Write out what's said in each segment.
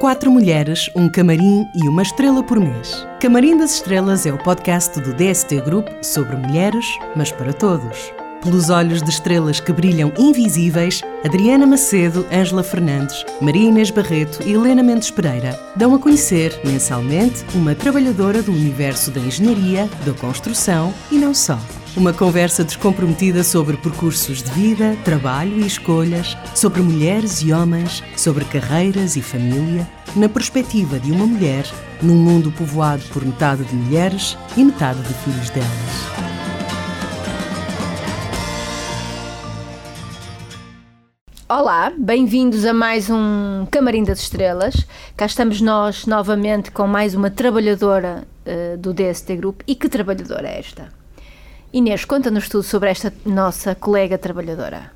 Quatro mulheres, um camarim e uma estrela por mês. Camarim das Estrelas é o podcast do DST Group sobre mulheres, mas para todos. Pelos olhos de estrelas que brilham invisíveis, Adriana Macedo, Ângela Fernandes, Maria Inês Barreto e Helena Mendes Pereira dão a conhecer, mensalmente, uma trabalhadora do universo da engenharia, da construção e não só. Uma conversa descomprometida sobre percursos de vida, trabalho e escolhas, sobre mulheres e homens, sobre carreiras e família, na perspectiva de uma mulher num mundo povoado por metade de mulheres e metade de filhos delas. Olá, bem-vindos a mais um Camarim das Estrelas. Cá estamos nós novamente com mais uma trabalhadora uh, do DST Group. E que trabalhadora é esta? Inês, conta-nos tudo sobre esta nossa colega trabalhadora.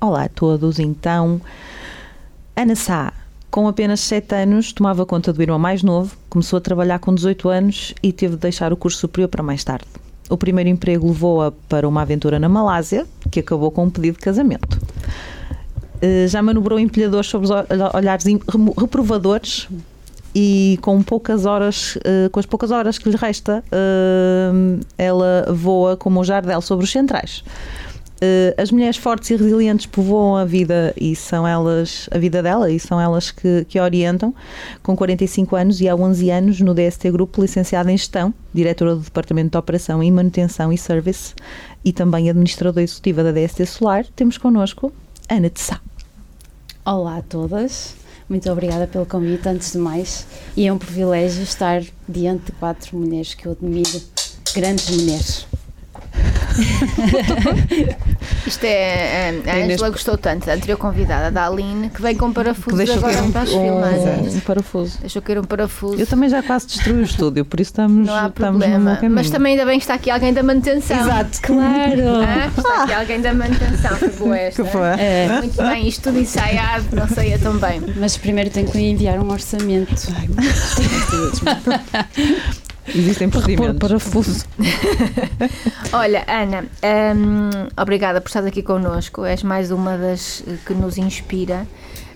Olá a todos, então. Ana Sá, com apenas 7 anos, tomava conta do irmão mais novo, começou a trabalhar com 18 anos e teve de deixar o curso superior para mais tarde. O primeiro emprego levou-a para uma aventura na Malásia, que acabou com um pedido de casamento. Eh, já manobrou empilhadores sobre os olhares reprovadores e com poucas horas, uh, com as poucas horas que lhe resta, uh, ela voa como o jardel sobre os centrais. As mulheres fortes e resilientes povoam a vida e são elas, a vida dela, e são elas que, que orientam. Com 45 anos e há 11 anos no DST Grupo, licenciada em Gestão, diretora do Departamento de Operação e Manutenção e Service e também administradora executiva da DST Solar, temos connosco Ana de Sá. Olá a todas. Muito obrigada pelo convite, antes de mais. E é um privilégio estar diante de quatro mulheres que eu admiro, grandes mulheres. Isto é. A Angela gostou tanto da anterior convidada, da Aline, que vem com parafusos agora um, para as filmagens. Um, um parafuso. Deixou cair um parafuso. Eu também já quase destruí o estúdio, por isso estamos, Não há estamos problema. Mas também ainda bem que está aqui alguém da manutenção. Exato, claro. Ah, está aqui alguém da manutenção, foi boa esta. Que foi? É. Muito bem, isto tudo ensaiado, não saía tão bem. Mas primeiro tenho que lhe enviar um orçamento. Ai, Existem procedimentos. parafuso. Olha, Ana, hum, obrigada por estar aqui connosco. És mais uma das que nos inspira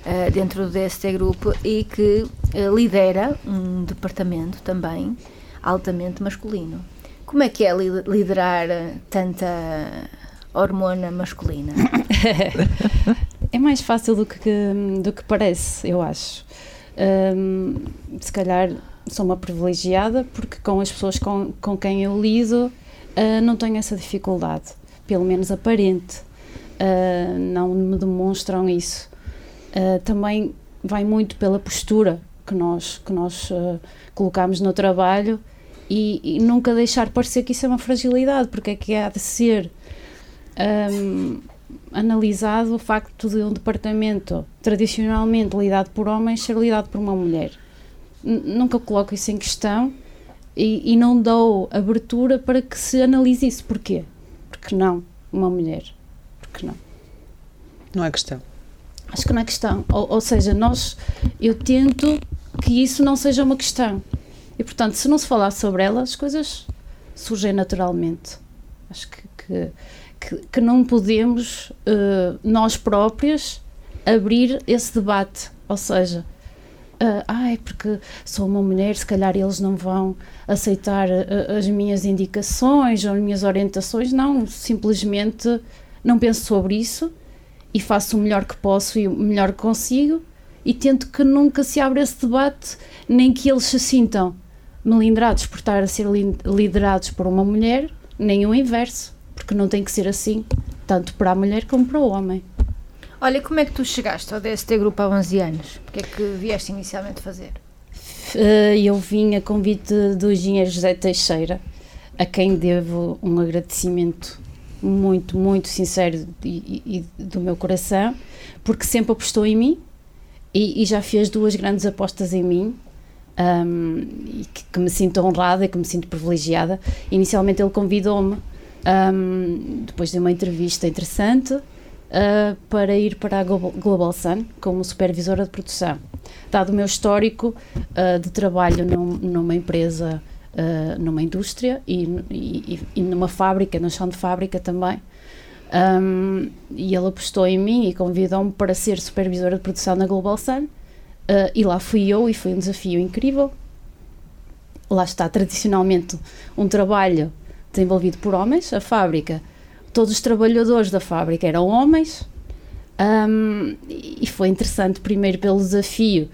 uh, dentro deste grupo e que uh, lidera um departamento também altamente masculino. Como é que é liderar tanta hormona masculina? é mais fácil do que, do que parece, eu acho. Um, se calhar sou uma privilegiada porque com as pessoas com, com quem eu lido uh, não tenho essa dificuldade, pelo menos aparente. Uh, não me demonstram isso. Uh, também vai muito pela postura que nós, que nós colocamos no trabalho e, e, nunca deixar parecer que isso é uma fragilidade, porque é que há de ser um, analisado o facto de um departamento tradicionalmente lidado por homens ser lidado por uma mulher nunca coloco isso em questão e, e, não dou abertura para que se analise isso. Porquê? Porque não, uma mulher. Porque não? Não é questão. Acho que não é questão. Ou, ou seja, nós, eu tento que isso não seja uma questão. E portanto, se não se falar sobre ela, as coisas surgem naturalmente. Acho que, que, que, que não podemos, uh, nós próprias, abrir esse debate. Ou seja, uh, ai, porque sou uma mulher, se calhar eles não vão aceitar uh, as minhas indicações ou as minhas orientações. Não, simplesmente não penso sobre isso e faço o melhor que posso e o melhor que consigo e tento que nunca se abra esse debate, nem que eles se sintam melindrados por estar a ser liderados por uma mulher, nem o inverso, porque não tem que ser assim, tanto para a mulher como para o homem. Olha, como é que tu chegaste ao DST Grupo há 11 anos? O que é que vieste inicialmente fazer? Uh, eu vim a convite do engenheiro José Teixeira, a quem devo um agradecimento muito, muito sincero e, e, e do meu coração, porque sempre apostou em mim e, e já fez duas grandes apostas em mim, um, e que, que, me sinto honrada e que me sinto privilegiada. Inicialmente ele convidou-me, um, depois de uma entrevista interessante, uh, para ir para a Global Sun como supervisora de produção. Dado o meu histórico uh, de trabalho num, numa empresa, uh, numa indústria e, e, e, numa fábrica, no chão de fábrica também, um, e ele apostou em mim e convidou-me para ser supervisora de produção na Global Sun. Uh, e lá fui eu e foi um desafio incrível. Lá está, tradicionalmente, um trabalho desenvolvido por homens. A fábrica, todos os trabalhadores da fábrica eram homens. Um, e foi interessante, primeiro pelo desafio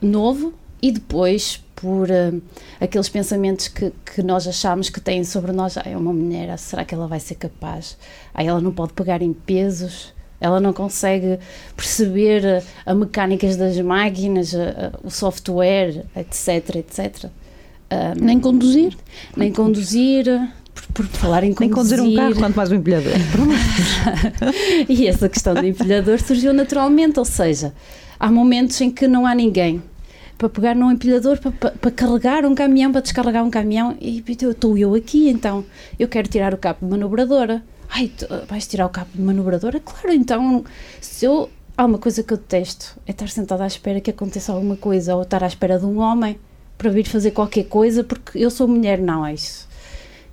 novo e depois por uh, aqueles pensamentos que, que nós achamos que têm sobre nós. Ah, é uma mulher, será que ela vai ser capaz? Ah, ela não pode pegar em pesos ela não consegue perceber a, a mecânicas das máquinas, a, a, o software, etc, etc. Um, nem conduzir? Nem conduzir, por, falar em conduzir. Nem conduzir um carro, quanto mais um empilhador. e essa questão do empilhador surgiu naturalmente, ou seja, há momentos em que não há ninguém para pegar num empilhador, para, para, para, carregar um caminhão, para descarregar um caminhão, e estou eu aqui, então eu quero tirar o cabo de manobradora. Ai, tu, vais tirar o cabo de manobradora? Claro, então, se eu. Há uma coisa que eu detesto: é estar sentada à espera que aconteça alguma coisa, ou estar à espera de um homem para vir fazer qualquer coisa, porque eu sou mulher. Não, é isso.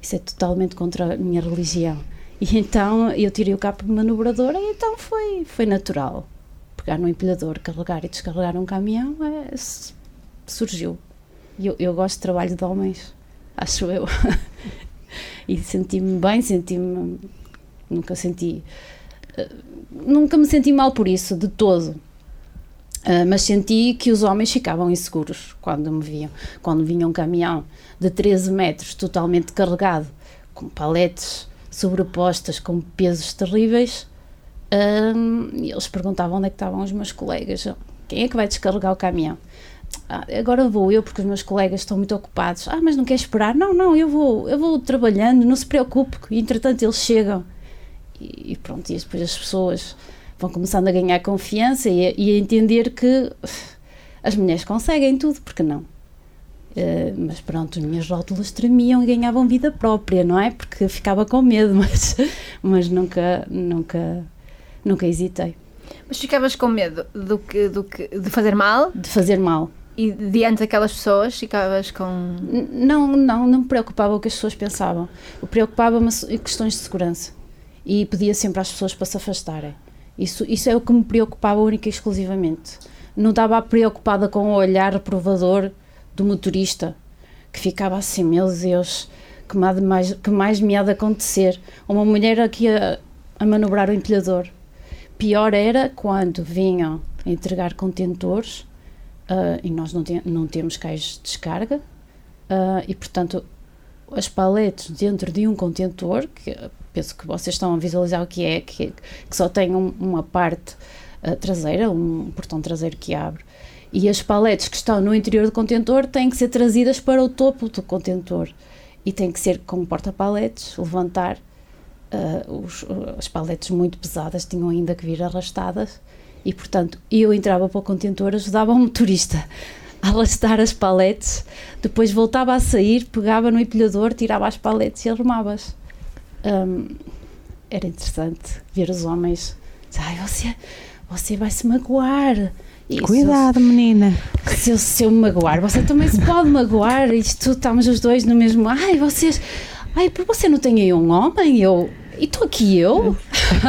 Isso é totalmente contra a minha religião. E então eu tirei o cabo de manobradora e então foi, foi natural. Pegar no empilhador, carregar e descarregar um caminhão, é, surgiu. Eu, eu gosto de trabalho de homens, acho eu. e senti-me bem, senti-me nunca senti. Uh, nunca me senti mal por isso, de todo. Uh, mas senti que os homens ficavam inseguros quando me viam. Quando vinha um caminhão de 13 metros totalmente carregado, com paletes sobrepostas, com pesos terríveis, uh, eles perguntavam onde é que estavam os meus colegas. Quem é que vai descarregar o caminhão? Ah, agora vou eu porque os meus colegas estão muito ocupados. Ah, mas não quer esperar? Não, não, eu vou, eu vou trabalhando, não se preocupe. Entretanto, eles chegam e, pronto, e depois as pessoas vão começando a ganhar confiança e a, e a entender que as mulheres conseguem tudo, porque não? Uh, mas pronto, as minhas rótulas tremiam e ganhavam vida própria, não é? Porque ficava com medo, mas, mas nunca, nunca, nunca hesitei. Mas ficavas com medo do que, do que, de fazer mal? De fazer mal. E diante daquelas pessoas ficavas com. Não, não, não me preocupava o que as pessoas pensavam. O preocupava-me questões de segurança e pedia sempre às pessoas para se afastarem. Isso, isso é o que me preocupava única e exclusivamente. Não estava preocupada com o olhar reprovador do motorista, que ficava assim, meu Deus, que mais, que mais me há de acontecer? Uma mulher aqui a, a manobrar o empilhador. Pior era quando vinham a entregar contentores uh, e nós não, te, não temos cais de descarga uh, e, portanto, as paletes dentro de um contentor, que penso que vocês estão a visualizar o que é, que, que só tem um, uma parte uh, traseira, um portão traseiro que abre, e as paletes que estão no interior do contentor têm que ser trazidas para o topo do contentor. E tem que ser com porta-paletes, levantar uh, os, as paletes muito pesadas tinham ainda que vir arrastadas. E portanto eu entrava para o contentor, ajudava o motorista a arrastar as paletes, depois voltava a sair, pegava no empilhador, tirava as paletes e arrumava-as era interessante ver os homens ai você, você vai se magoar e Cuidado, menina. Se eu, se eu me magoar, você também se pode magoar. Isto estamos os dois no mesmo. Ai, vocês. Ai, por você não tem aí um homem? Eu. E estou aqui eu.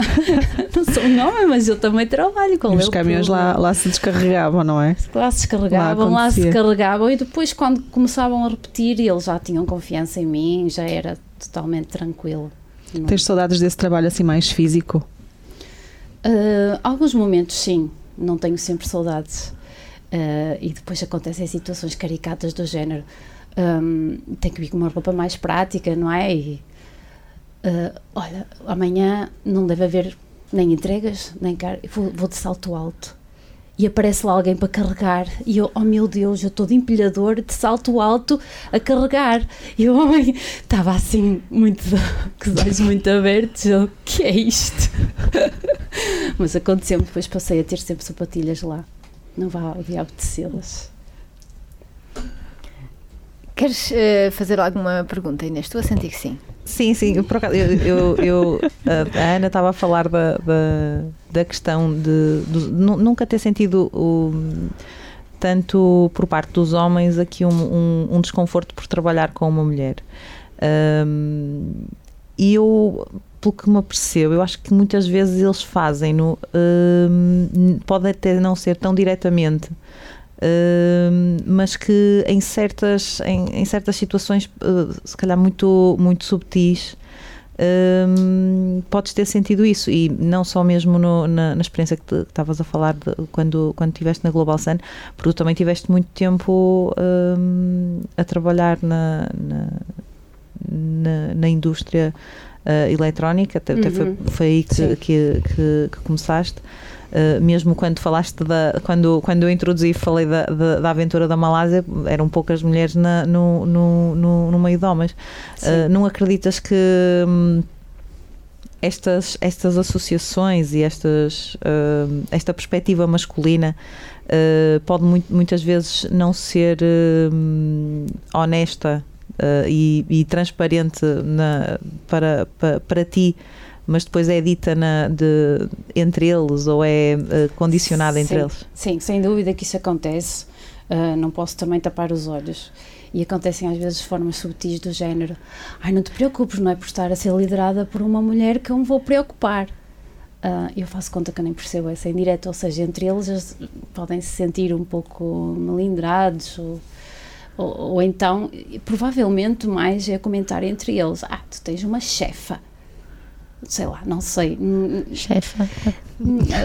não sou um homem, mas eu também trabalho com Os caminhões lá, lá se descarregavam, não é? Lá se descarregavam, lá, lá se carregavam e depois, quando começavam a repetir, eles já tinham confiança em mim, já era totalmente tranquilo. Não. Tens saudades desse trabalho assim mais físico? Uh, alguns momentos, sim. Não tenho sempre saudades. Uh, e depois acontecem situações caricatas do género. Um, tenho que vir com uma roupa mais prática, não é? E, uh, olha, amanhã não deve haver nem entregas, nem car... Vou, vou de salto alto e aparece lá alguém para carregar. E eu, oh meu Deus, eu estou de empilhador de salto alto a carregar. E o homem estava assim muito com os olhos muito abertos. Eu, que é isto? mas aconteceu-me, depois passei a ter sempre sapatilhas lá. Não vá ao diabo tecê-las Queres uh, fazer alguma pergunta, Inês? Estou a sentir que sim. Sim, sim. Eu, eu, eu a Ana estava a falar da, da, da questão de, de, nunca ter sentido o, tanto por parte dos homens aqui um, um, um desconforto por trabalhar com uma mulher. Um, e eu, pelo que me apercebo, eu acho que muitas vezes eles fazem no um, pode até não ser tão diretamente mas que em certas, em, em certas situações, uh, se calhar muito, muito subtis, uh, podes ter sentido isso. E não só mesmo no, na, na, experiência que estavas a falar de, quando, quando estiveste na Global Sun, porque tu também tiveste muito tempo a trabalhar na, na, na, na indústria uh, eletrónica, até, uhum. foi, foi aí que, que, que, que começaste. Uh, mesmo quando falaste da quando quando eu introduzi falei da, da, da aventura da Malásia eram poucas mulheres na, no, no, no, no meio de homens. Uh, não acreditas que hum, estas estas associações e estas uh, esta perspectiva masculina pode muito, muitas vezes não ser hum, honesta e, e, transparente na, para, para, para ti mas depois é dita na, de, entre eles ou é uh, condicionada entre sim, eles? Sim, sem dúvida que isso acontece. Uh, não posso também tapar os olhos. E acontecem às vezes formas subtis do género: ai, não te preocupes, não é por estar a ser liderada por uma mulher que eu me vou preocupar. Uh, eu faço conta que eu nem percebo essa indireta, ou seja, entre eles, eles podem se sentir um pouco melindrados ou, ou, ou, então, provavelmente mais é comentar entre eles: ah, tu tens uma chefa sei lá, não sei. Chefe.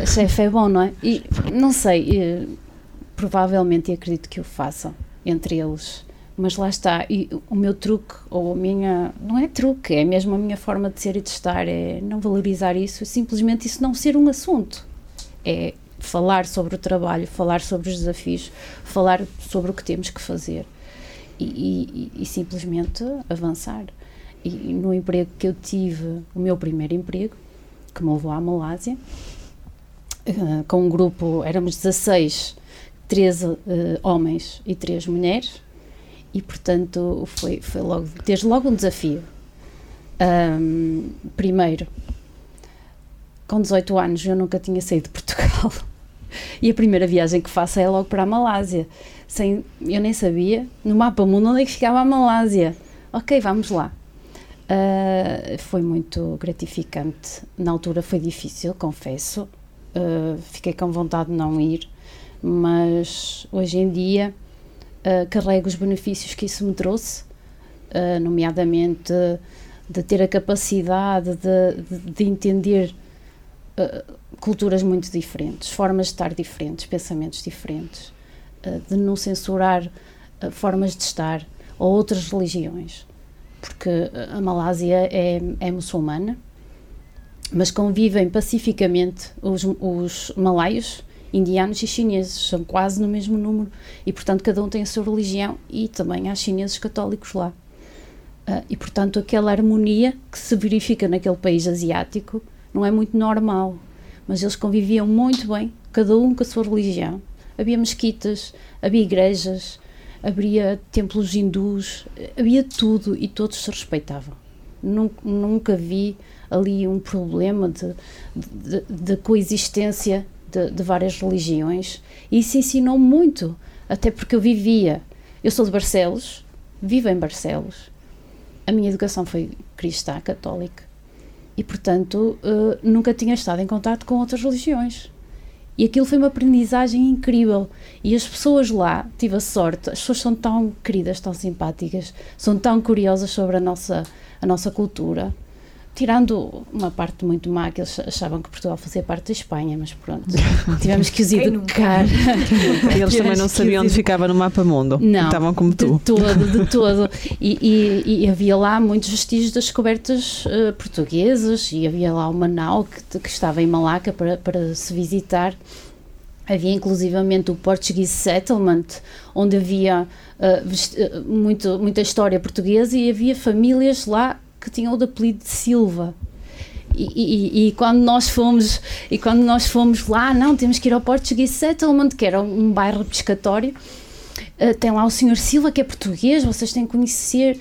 Chefe é bom, não é? E não sei, provavelmente e acredito que o façam entre eles. Mas lá está, e o meu truque, ou a minha. Não é truque, é mesmo a minha forma de ser e de estar, é não valorizar isso, é simplesmente isso não ser um assunto. É falar sobre o trabalho, falar sobre os desafios, falar sobre o que temos que fazer e, e, e simplesmente avançar e no emprego que eu tive, o meu primeiro emprego, que me levou à Malásia, uh, com um grupo, éramos 16, 13 uh, homens e 3 mulheres, e portanto foi, foi logo, desde logo um desafio. Um, primeiro, com 18 anos eu nunca tinha saído de Portugal e a primeira viagem que faço é logo para a Malásia. Sem, eu nem sabia no mapa mundo onde é que ficava a Malásia. Ok, vamos lá. Uh, foi muito gratificante. Na altura foi difícil, confesso. Uh, fiquei com vontade de não ir, mas hoje em dia uh, carrego os benefícios que isso me trouxe, nomeadamente de ter a capacidade de, de, de entender culturas muito diferentes, formas de estar diferentes, pensamentos diferentes, de não censurar formas de estar ou outras religiões porque a Malásia é, é muçulmana, mas convivem pacificamente os, os malaios, indianos e chineses, são quase no mesmo número, e portanto cada um tem a sua religião e também há chineses católicos lá. Uh, e portanto aquela harmonia que se verifica naquele país asiático não é muito normal, mas eles conviviam muito bem, cada um com a sua religião. Havia mesquitas, havia igrejas, havia templos hindus, havia tudo e todos se respeitavam. Nunca, nunca vi ali um problema de, de, de coexistência de, de, várias religiões e isso ensinou muito, até porque eu vivia. Eu sou de Barcelos, vivo em Barcelos, a minha educação foi cristã, católica e, portanto, uh, nunca tinha estado em contato com outras religiões. E aquilo foi uma aprendizagem incrível. E as pessoas lá, tive a sorte, as pessoas são tão queridas, tão simpáticas, são tão curiosas sobre a nossa, a nossa cultura. Tirando uma parte muito má, que eles achavam que Portugal fazia parte da Espanha, mas pronto, tivemos que os educar. eles também não sabiam onde ficava no mapa mundo. Não. Estavam como tu. De todo, de todo. E, e, e havia lá muitos vestígios das descobertas uh, portuguesas, e havia lá uma nau que, que estava em Malaca para, para se visitar. Havia inclusivamente o Portuguese Settlement, onde havia uh, muito, muita história portuguesa e havia famílias lá que tinham o apelido de Silva. E, e, e, quando nós fomos e quando nós fomos lá, não, temos que ir ao Portuguese Settlement, que era um bairro pescatório, uh, tem lá o senhor Silva, que é português, vocês têm que conhecer.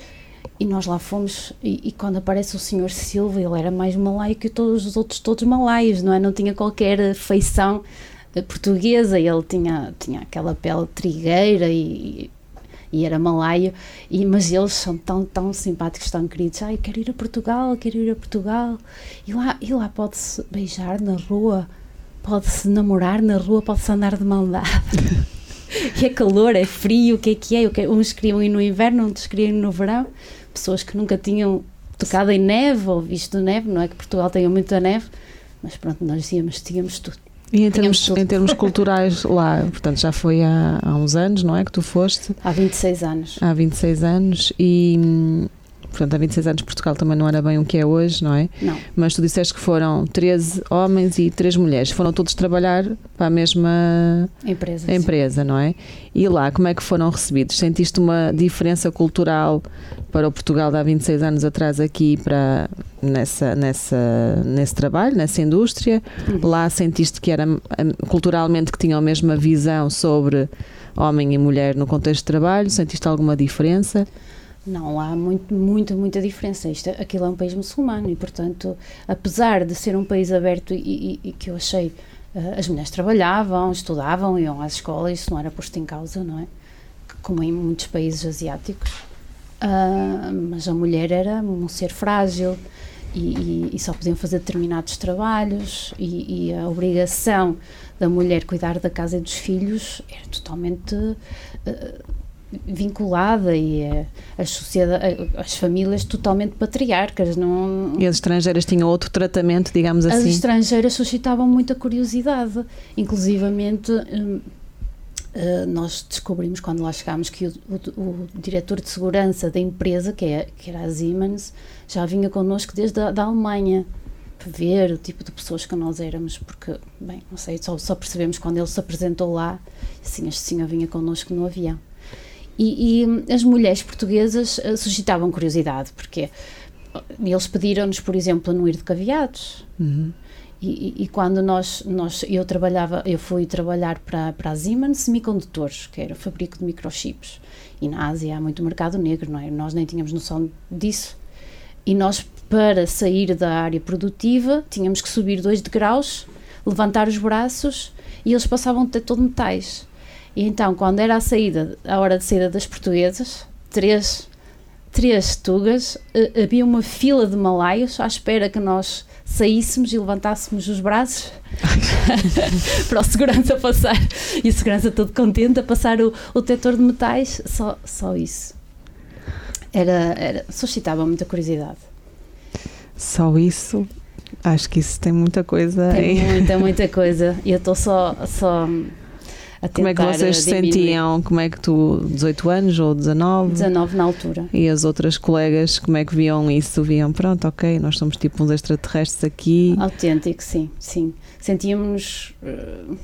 E nós lá fomos, e, e, quando aparece o senhor Silva, ele era mais malaio que todos os outros, todos malaios, não é? Não tinha qualquer feição eh, portuguesa, ele tinha, tinha aquela pele trigueira e, e era malaio, e, mas eles são tão, tão simpáticos, tão queridos. Ai, quero ir a Portugal, quero ir a Portugal. E lá, e lá pode-se beijar na rua, pode-se namorar na rua, pode-se andar de mão dada. é calor, é frio, o que é que é? Que é? Uns queriam ir no inverno, outros queriam ir no verão. Pessoas que nunca tinham tocado em neve ou visto neve, não é que Portugal tenha muita neve, mas pronto, nós íamos, tínhamos tudo. E em termos, em termos culturais lá, portanto, já foi há, há uns anos, não é? Que tu foste? Há 26 anos. Há 26 anos e hum, portanto, há 26 anos Portugal também não era bem o que é hoje, não é? Não. Mas tu disseste que foram 13 homens e 3 mulheres. Foram todos trabalhar para a mesma Empresa. empresa, não é? E lá, como é que foram recebidos? Sentiste uma diferença cultural para o Portugal de há 26 anos atrás aqui para nessa, nessa, nesse trabalho, nessa indústria? Uhum. Lá sentiste que era hum, culturalmente que tinham a mesma visão sobre homem e mulher no contexto de trabalho? Sentiste alguma diferença? Não há muito, muita, muita diferença. Isto, aquilo é um país muçulmano e, portanto, apesar de ser um país aberto e, e, e que eu achei, uh, as mulheres trabalhavam, estudavam, iam às escolas, isso não era posto em causa, não é? Como em muitos países asiáticos. Uh, mas a mulher era um ser frágil e, e só podiam fazer determinados trabalhos e, a obrigação da mulher cuidar da casa e dos filhos era totalmente. Uh, vinculada e uh, as, sociedade, as famílias totalmente patriarcas. Não... E as estrangeiras tinham outro tratamento, digamos assim? As estrangeiras suscitavam muita curiosidade, inclusivamente. Um, Uh, nós descobrimos quando lá chegámos que o, o, o, diretor de segurança da empresa, que, é, que era a Siemens, já vinha connosco desde a da Alemanha para ver o tipo de pessoas que nós éramos, porque, bem, não sei, só, só percebemos quando ele se apresentou lá, assim, este senhor vinha connosco no avião. E, e as mulheres portuguesas uh, suscitavam curiosidade, porque eles pediram-nos, por exemplo, a não ir de caveados. Uhum. E, e, quando nós, nós, eu trabalhava, eu fui trabalhar para, para a Siemens Semicondutores, que era o fabrico de microchips. E na Ásia há muito mercado negro, não é? Nós nem tínhamos noção disso. E nós, para sair da área produtiva, tínhamos que subir dois degraus, levantar os braços e eles passavam detector de metais. E então, quando era a saída, a hora de saída das portuguesas, três, três tugas, uh, havia uma fila de malaios à espera que nós saíssemos e levantássemos os braços para o segurança passar. E o segurança todo contente a passar o, o detector de metais, só, só isso. Era, era, suscitava muita curiosidade. Só isso? Acho que isso tem muita coisa. Tem hein? muita, muita coisa. E eu estou só, só como é que vocês se sentiam? Como é que tu, 18 anos ou 19? 19 na altura. E as outras colegas, como é que viam isso? Viam, pronto, ok, nós somos tipo uns extraterrestres aqui. Autêntico, sim, sim. Sentíamos. Uh,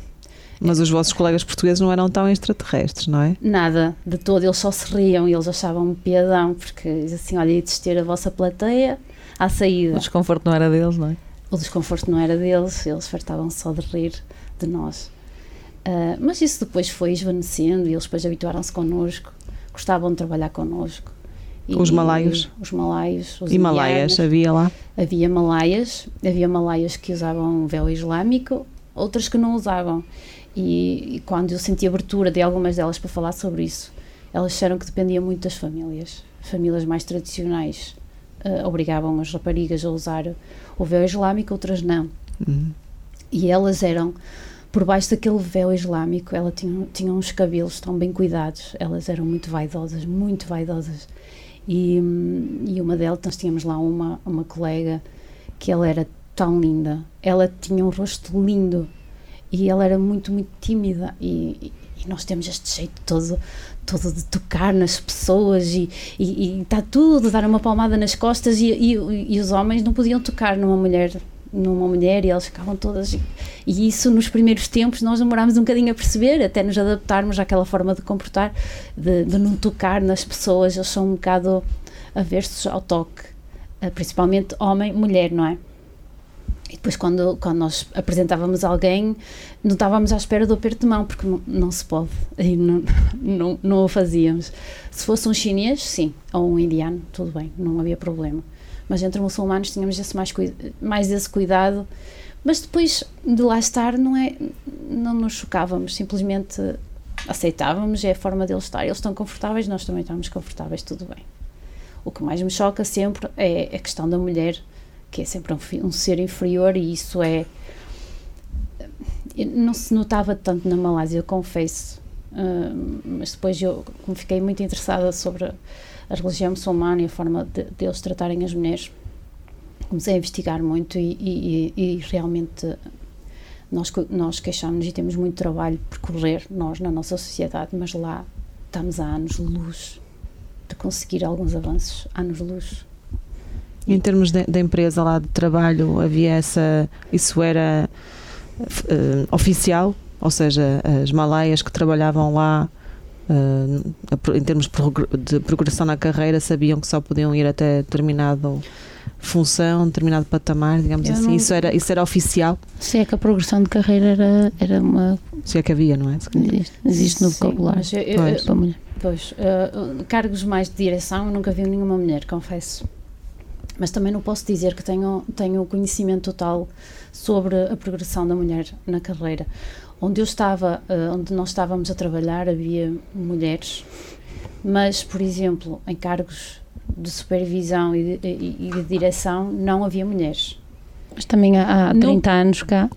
mas os vossos colegas portugueses não eram tão extraterrestres, não é? Nada, de todo. Eles só se riam e eles achavam-me piadão, porque assim, olha, ia desistir a vossa plateia à saída. O desconforto não era deles, não é? O desconforto não era deles, eles fartavam só de rir de nós. Uh, mas isso depois foi esvanecendo e eles depois habituaram-se connosco, gostavam de trabalhar connosco. E, os malaios? E, os malaios. Os e malaias, havia lá? Havia malaias, havia malaias que usavam véu islâmico, outras que não usavam. E, e, quando eu senti abertura de algumas delas para falar sobre isso, elas disseram que dependia muito das famílias. Famílias mais tradicionais uh, obrigavam as raparigas a usar o véu islâmico, outras não. Uhum. E elas eram por baixo daquele véu islâmico, ela tinha, tinha uns cabelos tão bem cuidados, elas eram muito vaidosas, muito vaidosas. E, e uma delas, nós tínhamos lá uma, uma colega que ela era tão linda, ela tinha um rosto lindo e ela era muito, muito tímida. E, e nós temos este jeito todo, todo de tocar nas pessoas e, e, está tudo, dar uma palmada nas costas e, e, e os homens não podiam tocar numa mulher numa mulher e elas ficavam todas. E isso nos primeiros tempos nós demorámos um bocadinho a perceber, até nos adaptarmos àquela forma de comportar, de, de não tocar nas pessoas, eles são um bocado aversos ao toque, eh, principalmente homem, mulher, não é? E depois, quando, quando nós apresentávamos alguém, não estávamos à espera do aperto de mão, porque não, não se pode, e não, não, não o fazíamos. Se fosse um chinês, sim, ou um indiano, tudo bem, não havia problema mas entre muçulmanos tínhamos esse mais, mais esse cuidado. Mas depois de lá estar, não, é, não nos chocávamos, simplesmente aceitávamos, é a forma deles estar. Eles estão confortáveis, nós também estamos confortáveis, tudo bem. O que mais me choca sempre é a questão da mulher, que é sempre um, um ser inferior, e isso é. Não se notava tanto na Malásia, eu confesso. Uh, mas depois eu, como fiquei muito interessada sobre a religião muçulmana e a forma de, de tratarem as mulheres, comecei a investigar muito e, e, e realmente nós, nós queixámos e temos muito trabalho por correr, nós, na nossa sociedade, mas lá estamos há anos-luz de conseguir alguns avanços, anos-luz. Em termos de, empresa lá de trabalho, havia essa. Isso era uh, oficial? Ou seja, as malaias que trabalhavam lá, em termos de progressão na carreira, sabiam que só podiam ir até determinado função, determinado patamar, digamos Eu assim. Não... Isso, era, isso era oficial? Se é que a progressão de carreira era, era uma. Se é que havia, não é? Existe, existe no vocabulário. Pois, eu, pois uh, cargos mais de direção, eu nunca vi nenhuma mulher, confesso mas também não posso dizer que tenho, tenho conhecimento total sobre a progressão da mulher na carreira. Onde eu estava, uh, onde nós estávamos a trabalhar, havia mulheres, mas, por exemplo, em cargos de supervisão e de, e, de direção não havia mulheres. Mas também há, há 30 no, anos cá.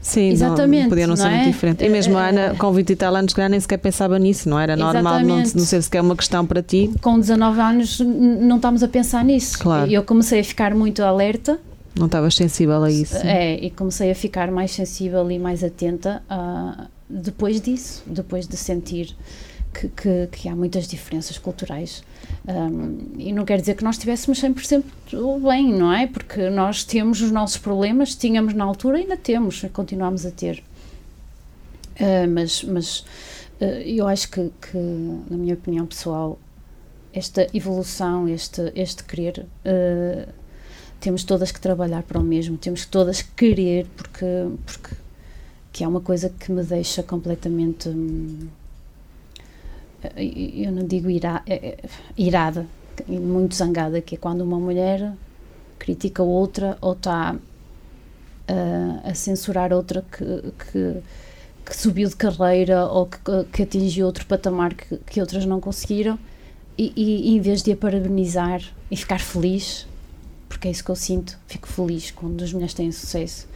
Sim, Exatamente, não, podia não, não ser é? muito diferente. E mesmo a Ana, com 20 e tal anos, nem sequer pensava nisso, não era normal não, não ser sequer uma questão para ti. Com 19 anos, não estamos a pensar nisso. Claro. Eu comecei a ficar muito alerta. Não estavas sensível a isso? É, e comecei a ficar mais sensível e mais atenta uh, depois disso, depois de sentir que, que, que, há muitas diferenças culturais. Um, e não quer dizer que nós estivéssemos 100% bem, não é? Porque nós temos os nossos problemas, tínhamos na altura, ainda temos, continuamos a ter. Uh, mas mas uh, eu acho que, que, na minha opinião pessoal, esta evolução, este, este querer, uh, temos todas que trabalhar para o mesmo, temos todas que querer, porque, porque que é uma coisa que me deixa completamente. Hum, eu não digo ira, é, é, irada, muito zangada, que é quando uma mulher critica outra ou está a, a censurar outra que, que, que, subiu de carreira ou que, que atingiu outro patamar que, que outras não conseguiram e, e, em vez de a parabenizar e ficar feliz, porque é isso que eu sinto, fico feliz quando as mulheres têm sucesso.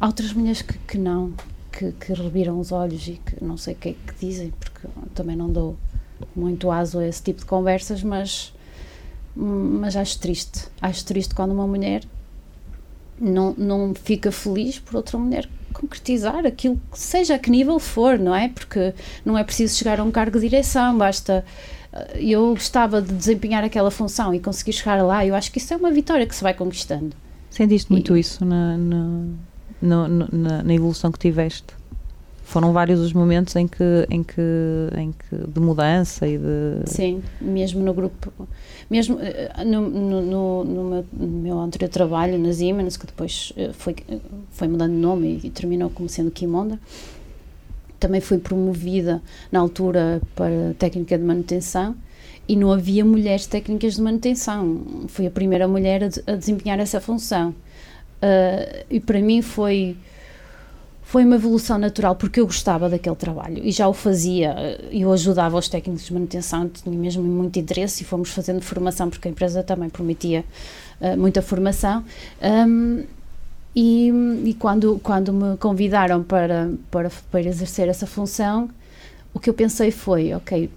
Há outras mulheres que, que não, que, que reviram os olhos e que não sei o que é que dizem, porque também não dou muito aso a esse tipo de conversas, mas, mas acho triste. Acho triste quando uma mulher não, não fica feliz por outra mulher concretizar aquilo, seja a que nível for, não é? Porque não é preciso chegar a um cargo de direção, basta. Eh, eu gostava de desempenhar aquela função e conseguir chegar lá, eu acho que isso é uma vitória que se vai conquistando. Sentiste muito e, isso na, na, na, na evolução que tiveste? foram vários os momentos em que, em que, em que de mudança e de sim mesmo no grupo mesmo eh, no, no, no, no meu, anterior trabalho na Siemens que depois eh, foi foi mudando de nome e, terminou como sendo Kimonda também fui promovida na altura para técnica de manutenção e não havia mulheres técnicas de manutenção. Fui a primeira mulher a, a desempenhar essa função. Uh, e para mim foi foi uma evolução natural porque eu gostava daquele trabalho e já o fazia, eu ajudava os técnicos de manutenção, tinha mesmo muito interesse e fomos fazendo formação porque a empresa também prometia uh, muita formação. Um, e, e, quando, quando me convidaram para, para, para exercer essa função, o que eu pensei foi: ok,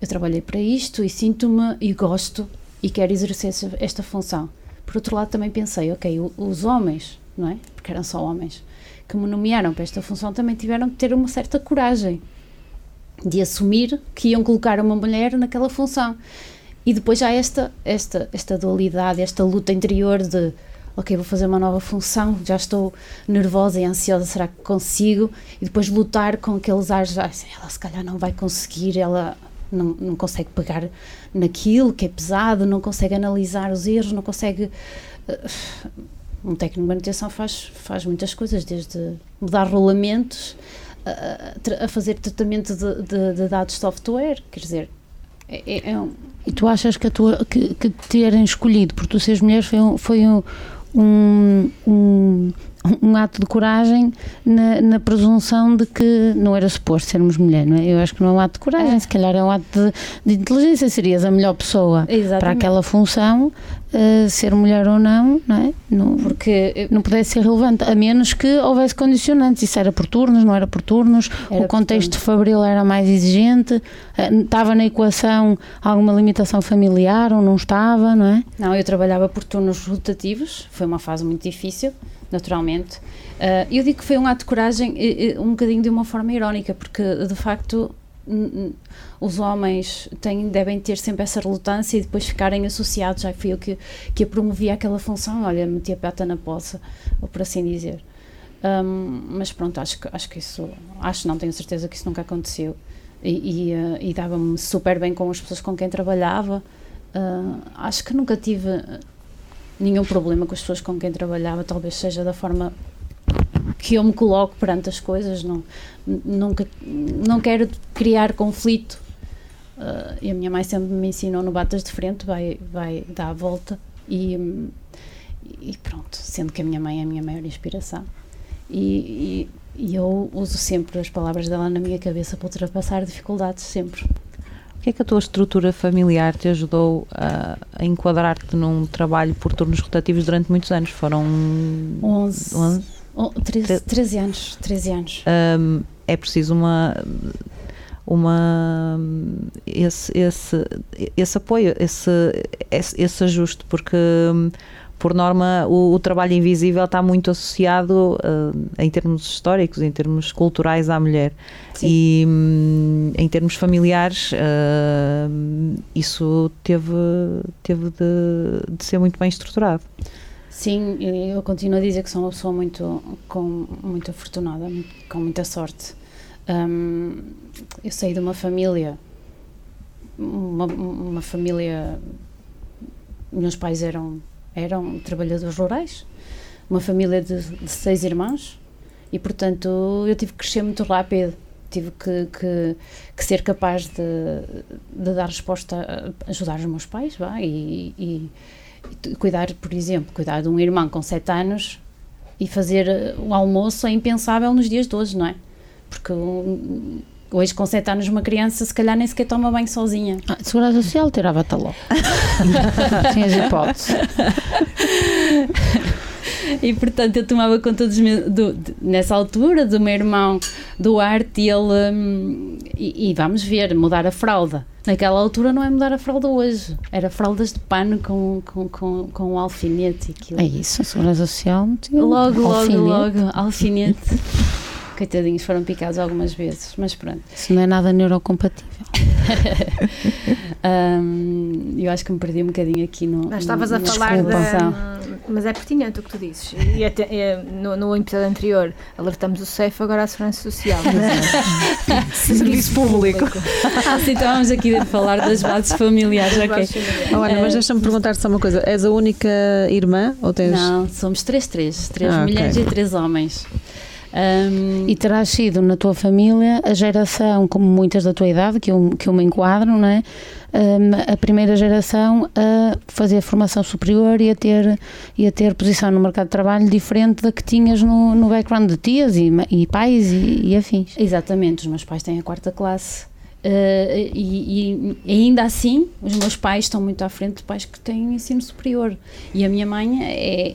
eu trabalhei para isto e sinto-me e gosto e quero exercer esta função. Por outro lado, também pensei: ok, os homens, não é? Porque eram só homens que me nomearam para esta função também tiveram que ter uma certa coragem de assumir que iam colocar uma mulher naquela função. E depois há esta, esta, esta dualidade, esta luta interior de ok, vou fazer uma nova função, já estou nervosa e ansiosa, será que consigo? E depois lutar com aqueles ares, ah, ela se calhar não vai conseguir, ela não, não consegue pegar naquilo que é pesado, não consegue analisar os erros, não consegue. Uh, um técnico de manutenção faz, faz muitas coisas, desde mudar rolamentos a, a fazer tratamento de, de, de, dados de software, quer dizer. É, é, é um... E tu achas que, tua, que, que terem escolhido por tu seres mulher foi, um, foi um, um, um ato de coragem na, na presunção de que não era suposto sermos mulher, não é? Eu acho que não é um ato de coragem, É. se calhar é um ato de, de inteligência, serias a melhor pessoa Exatamente. para aquela função, eh, ser mulher ou não, não é? Não, Porque não pudesse ser relevante, a menos que houvesse condicionantes. Isso era por turnos, não era por turnos, Era o contexto por fabril era mais exigente, eh, estava na equação alguma limitação familiar ou não estava, não é? Não, eu trabalhava por turnos rotativos, foi uma fase muito difícil, naturalmente. Ah, eu digo que foi um ato de coragem eh, eh, um bocadinho de uma forma irónica, porque de facto os homens têm, devem ter sempre essa relutância e depois ficarem associados. Já fui eu que, que a promovia aquela função, olha, metia a pata na poça, ou por assim dizer. Ahm, mas pronto, acho que, acho que isso, acho não, tenho certeza que isso nunca aconteceu. E, e, ah, e dava-me super bem com as pessoas com quem trabalhava. Ah, acho que nunca tive nenhum problema com as pessoas com quem trabalhava, talvez seja da forma que eu me coloco perante as coisas, não, nunca, não quero criar conflito. Ah, e a minha mãe sempre me ensinou no batas de frente, vai, vai dar a volta e, e pronto, sendo que a minha mãe é a minha maior inspiração. E, e- e eu uso sempre as palavras dela na minha cabeça para ultrapassar dificuldades, sempre. O que é que a tua estrutura familiar te ajudou a, a enquadrar-te num trabalho por turnos rotativos durante muitos anos? Foram 11, 11? oh, 13, 13 anos, 13 anos. Hum, é preciso uma uma esse, esse, esse apoio, esse, esse, esse ajuste, porque por norma o, o trabalho invisível está muito associado hum, em termos históricos, em termos culturais à mulher Sim. e hum, em termos familiares hum, isso teve, teve de, de ser muito bem estruturado. Sim, eu continuo a dizer que sou uma pessoa muito, com, muito afortunada, com muita sorte. Hum, eu saí de uma família, uma, uma família. Meus pais eram, eram trabalhadores rurais, uma família de, de seis irmãos, e portanto eu tive que crescer muito rápido. Tive que, que, que ser capaz de, de dar resposta, ajudar os meus pais, vá, e- e, e cuidar, por exemplo, cuidar de um irmão com 7 anos e fazer eh, o almoço é impensável nos dias de hoje, não é? Porque hoje com 7 anos uma criança se calhar nem sequer toma banho sozinha. Ah, Segurança Social tirava-te logo. Tinhas hipótese. E portanto eu tomava conta dos meus, do, de- nessa altura do meu irmão Duarte e ele hum, e, e vamos ver, mudar a fralda. Naquela altura não é mudar a fralda hoje, era fraldas de pano com, com, com, com um alfinete aquilo. É isso, a Segurança Social não tinha Logo, logo, alfinete. logo, alfinete. Coitadinhos, foram picados algumas vezes, mas pronto. Isso não é nada neurocompatível. Hum, eu acho que me perdi um bocadinho aqui no. Mas estavas a falar da. Mas é pertinente o que tu dizes. E até, é, no, no episódio anterior alertamos o SEF, agora a Segurança Social. Serviço público. Ah, sim, estávamos aqui a falar das bases familiares, ok. Olha, mas Eh, deixa-me perguntar-te só uma coisa. És a única irmã ou tens. Não, somos três, três. Três Ah, mulheres e três homens. Hum, E terás sido na tua família a geração, como muitas da tua idade, que eu, que eu me enquadro, não é? Hum, a primeira geração a fazer formação superior e a ter, e a ter posição no mercado de trabalho diferente da que tinhas no, no background de tias e, e pais e, e afins. Exatamente, os meus pais têm a quarta classe. eh, e, e ainda assim, os meus pais estão muito à frente de pais que têm ensino superior. E a minha mãe é,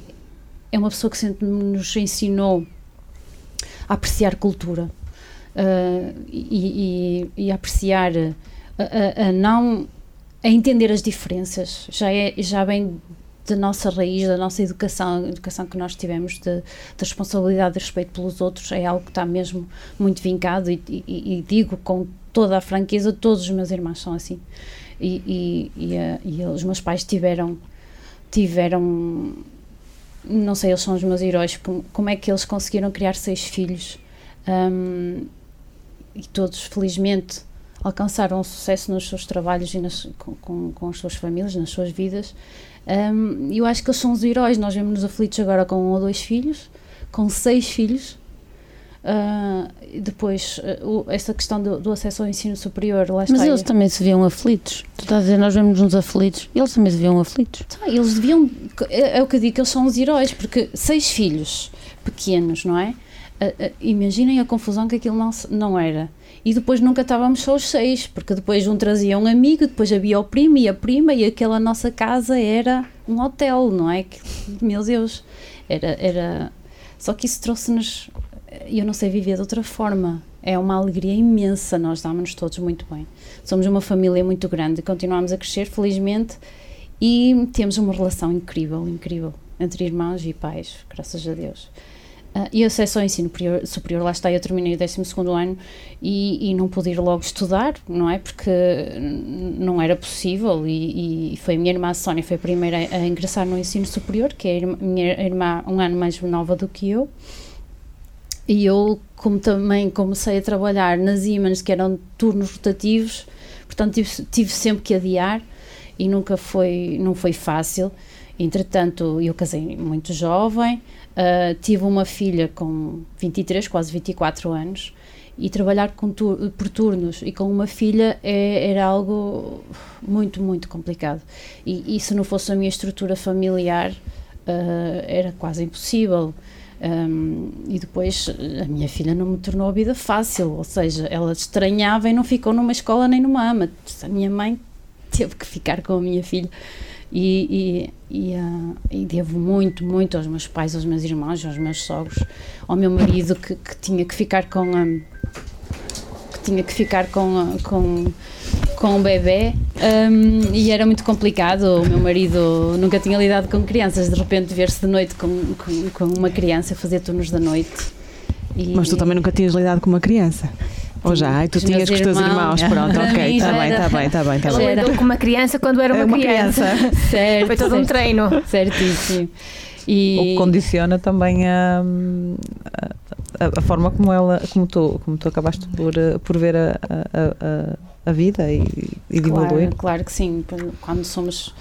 é uma pessoa que sempre nos ensinou a apreciar cultura eh, e, e- e apreciar, a, a- a não. a entender as diferenças. Já, é, já vem da nossa raiz, da nossa educação, a educação que nós tivemos de, de responsabilidade e respeito pelos outros, é algo que está mesmo muito vincado e, e- e digo com toda a franqueza, todos os meus irmãos são assim. E, e- e, eh, e os meus pais tiveram, tiveram, não sei, eles são os meus heróis, como, é que eles conseguiram criar seis filhos Ahm, e todos, felizmente, alcançaram sucesso nos seus trabalhos e nas- com, com, com as suas famílias, nas suas vidas. Ahm, eu acho que eles são os heróis. Nós vemos-nos aflitos agora com um ou dois filhos, com seis filhos. Ah, e depois, ah, o- essa questão do, do acesso ao ensino superior, Mas eles também se viam aflitos. Tu estás a dizer, nós vemos-nos aflitos. Eles também se viam aflitos. Tá, eles deviam. É, é o que eu digo, que eles são os heróis, porque seis filhos. pequenos, não é? Uh, uh, imaginem a confusão que aquilo não, não era. E depois nunca estávamos só os seis, porque depois um trazia um amigo, depois havia o primo e a prima, e aquela nossa casa era um hotel, não é? Que, meu Deus, era, era. Só que isso trouxe-nos. Eu não sei viver de outra forma. É uma alegria imensa, nós damos-nos todos muito bem. Somos uma família muito grande, continuamos a crescer, felizmente, e temos uma relação incrível, incrível, entre irmãos e pais, graças a Deus. Uh, e acesso ao ensino superior, lá está, eu terminei o 12 ano e, e, não pude ir logo estudar, não é? Porque não era possível e, e, foi a minha irmã Sónia, foi a primeira a ingressar no ensino superior, que é a minha irmã um ano mais nova do que eu. E eu, como também comecei a trabalhar nas Imans, que eram turnos rotativos, portanto tive, tive sempre que adiar e nunca foi, não foi fácil. Entretanto, eu casei muito jovem, Uh, tive uma filha com 23, quase 24 anos e trabalhar por turnos e com uma filha é, era algo muito, muito complicado. E, e, se não fosse a minha estrutura familiar, uh, era quase impossível. Um, e depois a minha filha não me tornou a vida fácil, ou seja, ela estranhava e não ficou numa escola nem numa ama. A minha mãe teve que ficar com a minha filha e, e, e, uh, e, devo muito, muito aos meus pais, aos meus irmãos, aos meus sogros, ao meu marido que, que tinha que ficar com a, que tinha que ficar com, com, com um bebê um, e era muito complicado. O meu marido nunca tinha lidado com crianças, de repente ver-se de noite com, com, com, uma criança, fazer turnos da noite. E, Mas tu também nunca tinhas lidado com uma criança? Ou já? Ai, tu tinhas com os teus irmãos, pronto, ok, está bem, está bem, está bem. Está bem. Ela com uma criança quando era uma, uma criança. criança. certo. Foi todo certo. um treino. Certíssimo. E... O que condiciona também a, a, a, forma como ela, como tu, como tu acabaste por, por ver a, a, a vida e, e de claro, evoluir. Claro que sim, quando somos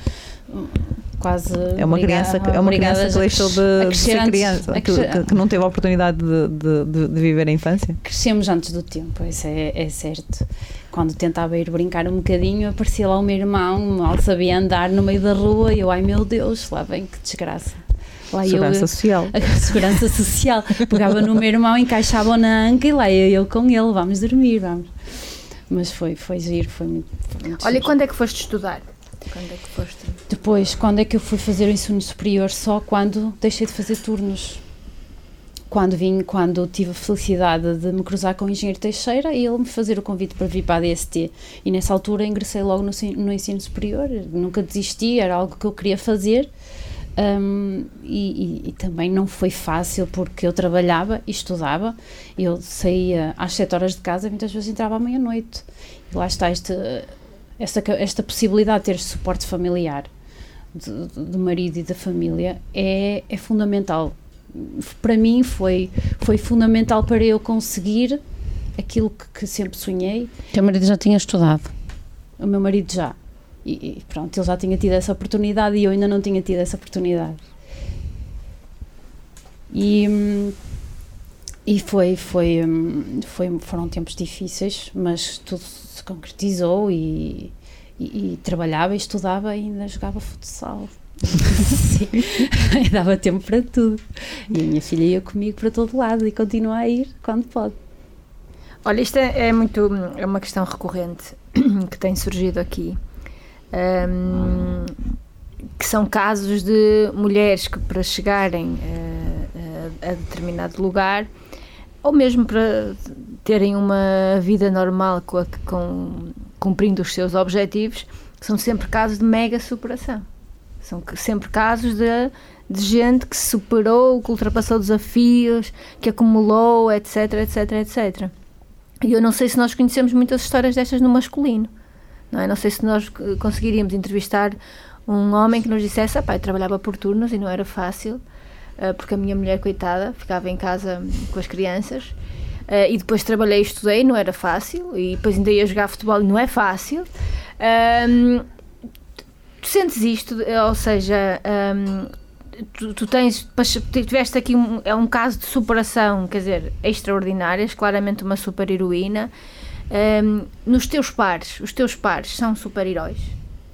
quase é uma criança é uma criança que deixou de, de ser criança que, que, que, não teve a oportunidade de, de, de, viver a infância crescemos antes do tempo isso é, é, certo quando tentava ir brincar um bocadinho aparecia lá o meu irmão mal sabia andar no meio da rua e eu ai meu Deus lá vem que desgraça Lá segurança eu, social. A segurança social. Pegava no meu irmão, encaixava na anca e lá eu, eu com ele, vamos dormir, vamos. Mas foi, foi giro, foi muito. Foi muito Olha, giro. quando é que foste estudar? Quando é que foste? Depois, quando é que eu fui fazer o ensino superior? Só quando deixei de fazer turnos. Quando vim, quando tive a felicidade de me cruzar com o engenheiro Teixeira e ele me fazer o convite para vir para a DST. E nessa altura ingressei logo no, no ensino superior, nunca desisti, era algo que eu queria fazer. Um, e, e, e, também não foi fácil porque eu trabalhava e estudava, eu saía às 7 horas de casa e muitas vezes entrava à meia-noite. E lá está este esta, esta possibilidade de ter suporte familiar do marido e da família é, é fundamental. Para mim foi, foi fundamental para eu conseguir aquilo que, que sempre sonhei. Teu marido já tinha estudado? O meu marido já. E, pronto, ele já tinha tido essa oportunidade e eu ainda não tinha tido essa oportunidade. E, e foi, foi, foi, foram tempos difíceis, mas tudo concretizou e, e, e trabalhava e estudava e ainda jogava futsal. Sim, dava tempo para tudo. E a minha filha ia comigo para todo lado e continua a ir quando pode. Olha, isto é, é muito é uma questão recorrente que tem surgido aqui. Um, que são casos de mulheres que para chegarem a, a, a determinado lugar ou mesmo para terem uma vida normal com, a, com cumprindo os seus objetivos, são sempre casos de mega superação. São sempre casos de, de gente que superou, que ultrapassou desafios, que acumulou, etc, etc, etc. E eu não sei se nós conhecemos muitas histórias destas no masculino. Não, é? não sei se nós conseguiríamos entrevistar um homem que nos dissesse: ah, pai, trabalhava por turnos e não era fácil, ah, porque a minha mulher, coitada, ficava em casa com as crianças Uh, e depois trabalhei e estudei, não era fácil, e depois ainda ia jogar futebol, não é fácil. Um, tu sentes isto, ou seja, um, tu, tu, tens, tiveste aqui um, é um caso de superação, quer dizer, extraordinárias, claramente uma super heroína. Um, nos teus pares, os teus pares são super-heróis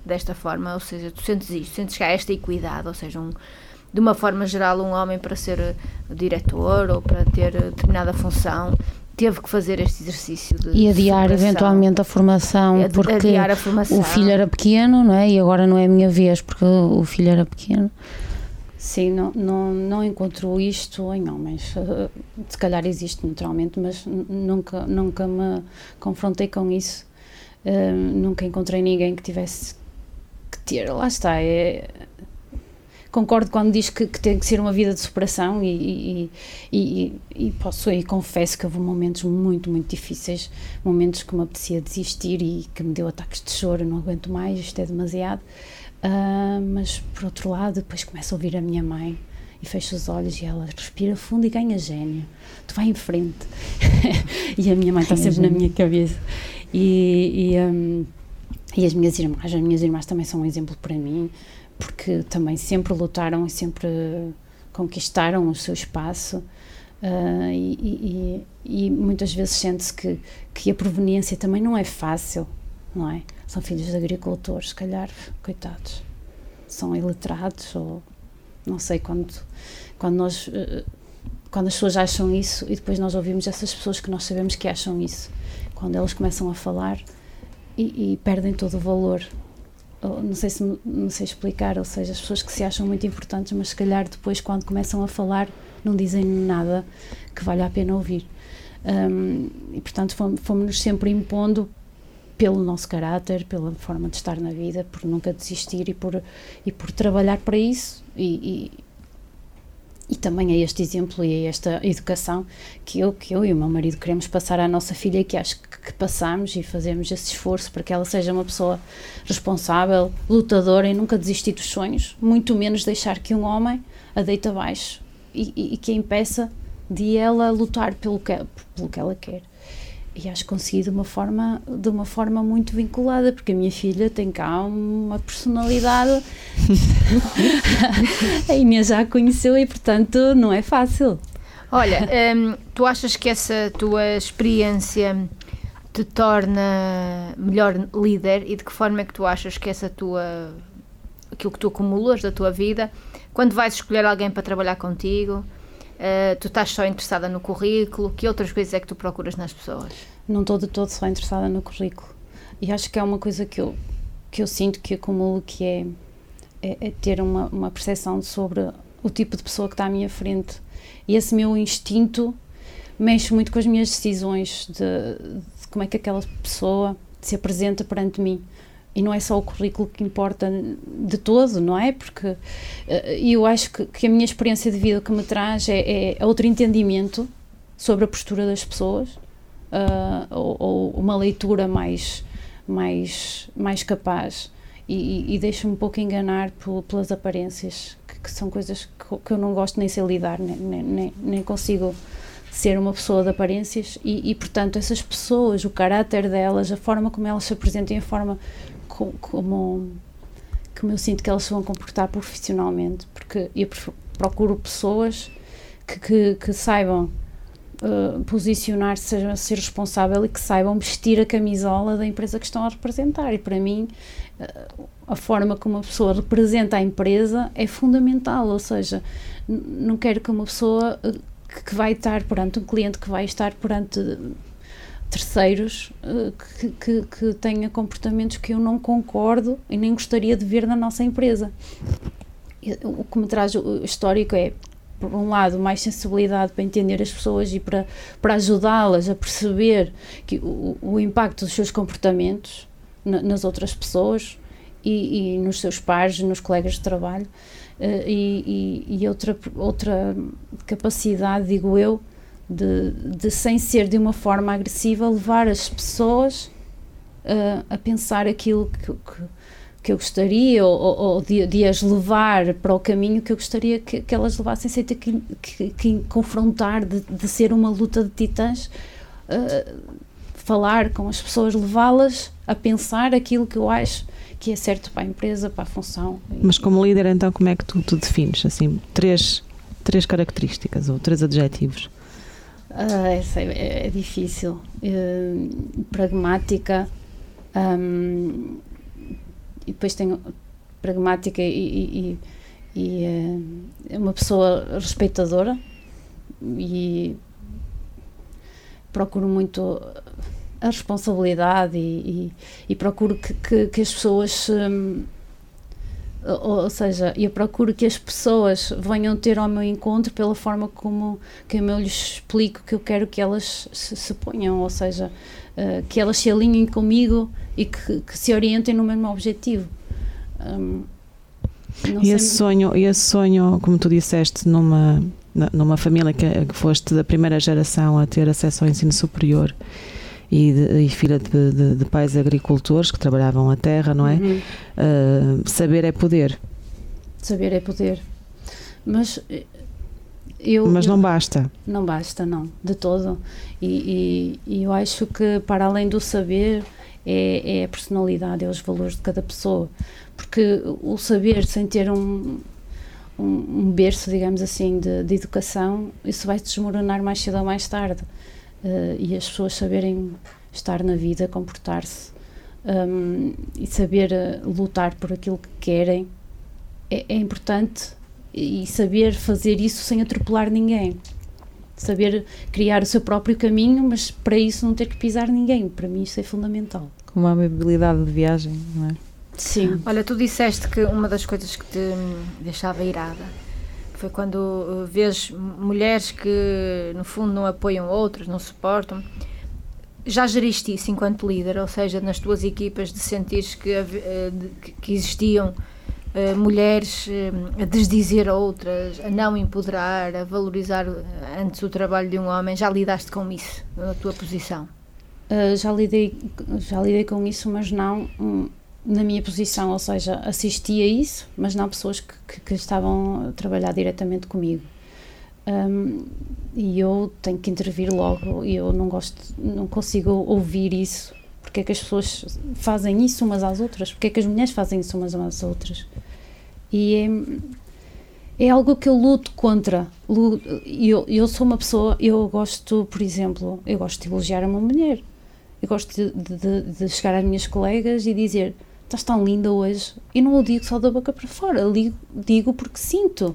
desta forma, ou seja, tu sentes isto, sentes que há esta equidade, ou seja, um, de uma forma geral, um homem para ser eh, diretor ou para ter eh, determinada função teve que fazer este exercício de E adiar eventualmente a formação, Adi- porque a formação. o filho era pequeno, não é? E agora não é a minha vez, porque o filho era pequeno. Sim, não, não, não encontro isto em homens. Eh, Se calhar existe naturalmente, mas nunca, nunca me confrontei com isso. Eh, nunca encontrei ninguém que tivesse que ter. Lá está. É, concordo quando diz que, que tem que ser uma vida de superação e, e, e, e- posso e confesso que houve momentos muito, muito difíceis, momentos que me apetecia desistir e que me deu ataques de choro, não aguento mais, isto é demasiado. Ah, mas por outro lado, depois começo a ouvir a minha mãe e fecho os olhos e ela respira fundo e ganha gênio. Tu vai em frente. e a minha mãe está sempre na gênio. minha cabeça. E, e, hum, e as minhas irmãs, as minhas irmãs também são um exemplo para mim, porque também sempre lutaram e sempre conquistaram o seu espaço. e- e- e muitas vezes sente-se que, que a proveniência também não é fácil, não é? São filhos de agricultores, se calhar, coitados, são iletrados ou não sei quando, quando nós eh, quando as pessoas acham isso e depois nós ouvimos essas pessoas que nós sabemos que acham isso, quando elas começam a falar e, e perdem todo o valor. Não sei se não sei explicar, ou seja, as pessoas que se acham muito importantes, mas se calhar depois quando começam a falar não dizem nada que vale a pena ouvir. Hum, e portanto fomos- fomos-nos sempre impondo pelo nosso caráter, pela forma de estar na vida, por nunca desistir e por, e por trabalhar para isso e, e, e também é este exemplo e é esta educação que eu, que eu e o meu marido queremos passar à nossa filha e que acho que, que passamos e fazemos esse esforço para que ela seja uma pessoa responsável, lutadora e nunca desistir dos sonhos, muito menos deixar que um homem a deite abaixo e, e, e que a impeça de ela lutar pelo que, pelo que ela quer. E acho que consegui de uma forma de uma forma muito vinculada, porque a minha filha tem cá uma personalidade a Inês já a conheceu e portanto não é fácil. Olha, hum, tu achas que essa tua experiência te torna melhor líder e de que forma é que tu achas que essa tua aquilo que tu acumulas da tua vida, quando vais escolher alguém para trabalhar contigo, eh, tu estás só interessada no currículo, que outras coisas é que tu procuras nas pessoas? Não estou de todo só interessada no currículo. E acho que é uma coisa que eu, que eu sinto que acumulo, que é, é, é ter uma, uma percepção sobre o tipo de pessoa que está à minha frente. E esse meu instinto mexe muito com as minhas decisões de, de como é que aquela pessoa se apresenta perante mim. E não é só o currículo que importa de todo, não é? Porque eh, eu acho que, que a minha experiência de vida que me traz é, é outro entendimento sobre a postura das pessoas, ah, ou, ou uma leitura mais, mais, mais capaz e, e, e deixa-me um pouco enganar pel- pelas aparências, que, que são coisas que, que eu não gosto nem sei lidar, nem, nem, nem, consigo ser uma pessoa de aparências e, e, portanto, essas pessoas, o caráter delas, a forma como elas se apresentam a forma co- como, como eu sinto que elas se vão comportar profissionalmente, porque eu procuro pessoas que, que, que saibam uh, posicionar-se, sejam ser responsável e que saibam vestir a camisola da empresa que estão a representar. E para mim, uh, a forma como uma pessoa representa a empresa é fundamental. Ou seja, não quero que uma pessoa que, que vai estar perante um cliente que vai estar perante terceiros uh, que, que, que tenha comportamentos que eu não concordo e nem gostaria de ver na nossa empresa. E O que me traz o histórico é por um lado, mais sensibilidade para entender as pessoas e para, para ajudá-las a perceber que o, o impacto dos seus comportamentos na- nas outras pessoas e, e nos seus pares, nos colegas de trabalho. Eh, e, e- e outra, outra capacidade, digo eu, de, de, sem ser de uma forma agressiva, levar as pessoas eh, a pensar aquilo que, que, que eu gostaria ou, ou- de, de as levar para o caminho que eu gostaria que, que elas levassem sem ter que, que, que confrontar, de, de ser uma luta de titãs. eh, falar com as pessoas, levá-las a pensar aquilo que eu acho que é certo para a empresa, para a função. Mas como líder, então, como é que tu, tu defines? Assim, três, três características ou três adjetivos? Ah, essa é, é difícil. Eh, pragmática. hum, e depois tenho pragmática e, e- e é, é uma pessoa respeitadora e procuro muito a responsabilidade e, e, procuro que, que, que, as pessoas hum, ou, ou, seja, eu procuro que as pessoas venham ter ao meu encontro pela forma como que eu lhes explico que eu quero que elas se, se ponham, ou seja, uh, que elas se alinhem comigo e que, que se orientem no mesmo objetivo. Um, e esse sonho, esse sonho, como tu disseste, numa, numa família que, que foste da primeira geração a ter acesso ao ensino superior, e, de, e filha de, de, de, pais agricultores que trabalhavam a terra, não é? Uhum. Uh, saber é poder. Saber é poder. Mas eh, eu, Mas não eu, basta. Não basta, não, de todo. E, e, e, eu acho que para além do saber é, é a personalidade, é os valores de cada pessoa. Porque o saber sem ter um, um, um berço, digamos assim, de, de educação, isso vai desmoronar mais cedo ou mais tarde uh, e as pessoas saberem estar na vida, comportar-se um, e saber uh, lutar por aquilo que querem é, é, importante e saber fazer isso sem atropelar ninguém. Saber criar o seu próprio caminho, mas para isso não ter que pisar ninguém. Para mim, isso é fundamental. Com uma habilidade de viagem, não é? Sim. Olha, tu disseste que uma das coisas que te deixava irada foi quando uh, vês mulheres que, no fundo, não apoiam outras, não suportam. Já geriste isso enquanto líder, ou seja, nas tuas equipas, de sentires que, uh, que existiam uh, mulheres uh, a desdizer outras, a não empoderar, a valorizar antes o trabalho de um homem? Já lidaste com isso na tua posição? já, lidei, já lidei com isso, mas não. Um na minha posição, ou seja, assistia isso, mas não pessoas que, que, que estavam a trabalhar diretamente comigo. Um, e eu tenho que intervir logo e eu não gosto, não consigo ouvir isso. Porque é que as pessoas fazem isso umas às outras? Porque é que as mulheres fazem isso umas às outras? E é, é algo que eu luto contra. Eu, eu sou uma pessoa, eu gosto, por exemplo, eu gosto de elogiar uma mulher. Eu gosto de, de, de chegar às minhas colegas e dizer estás tão linda hoje. E não o digo só da boca para fora, eu digo, digo porque sinto.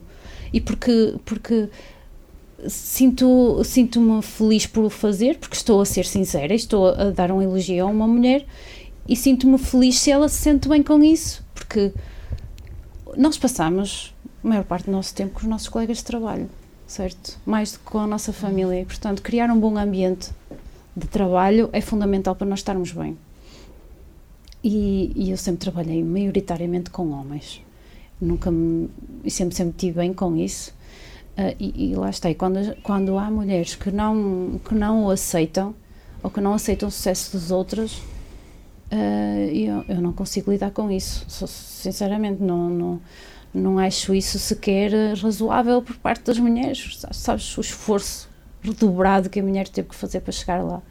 E porque, porque sinto, sinto-me feliz por o fazer, porque estou a ser sincera, estou a dar um elogio a uma mulher e sinto-me feliz se ela se sente bem com isso, porque nós passamos a maior parte do nosso tempo com os nossos colegas de trabalho, certo? Mais do que com a nossa família. E, portanto, criar um bom ambiente de trabalho é fundamental para nós estarmos bem. E, e, eu sempre trabalhei maioritariamente com homens. Nunca me. Sempre, sempre tive bem com isso. Uh, e, e, lá está. E quando, quando há mulheres que não, que não o aceitam, ou que não aceitam o sucesso dos outros, uh, eu, eu não consigo lidar com isso. Sinceramente, não, não, não acho isso sequer razoável por parte das mulheres. Sabes o esforço redobrado que a mulher teve que fazer para chegar lá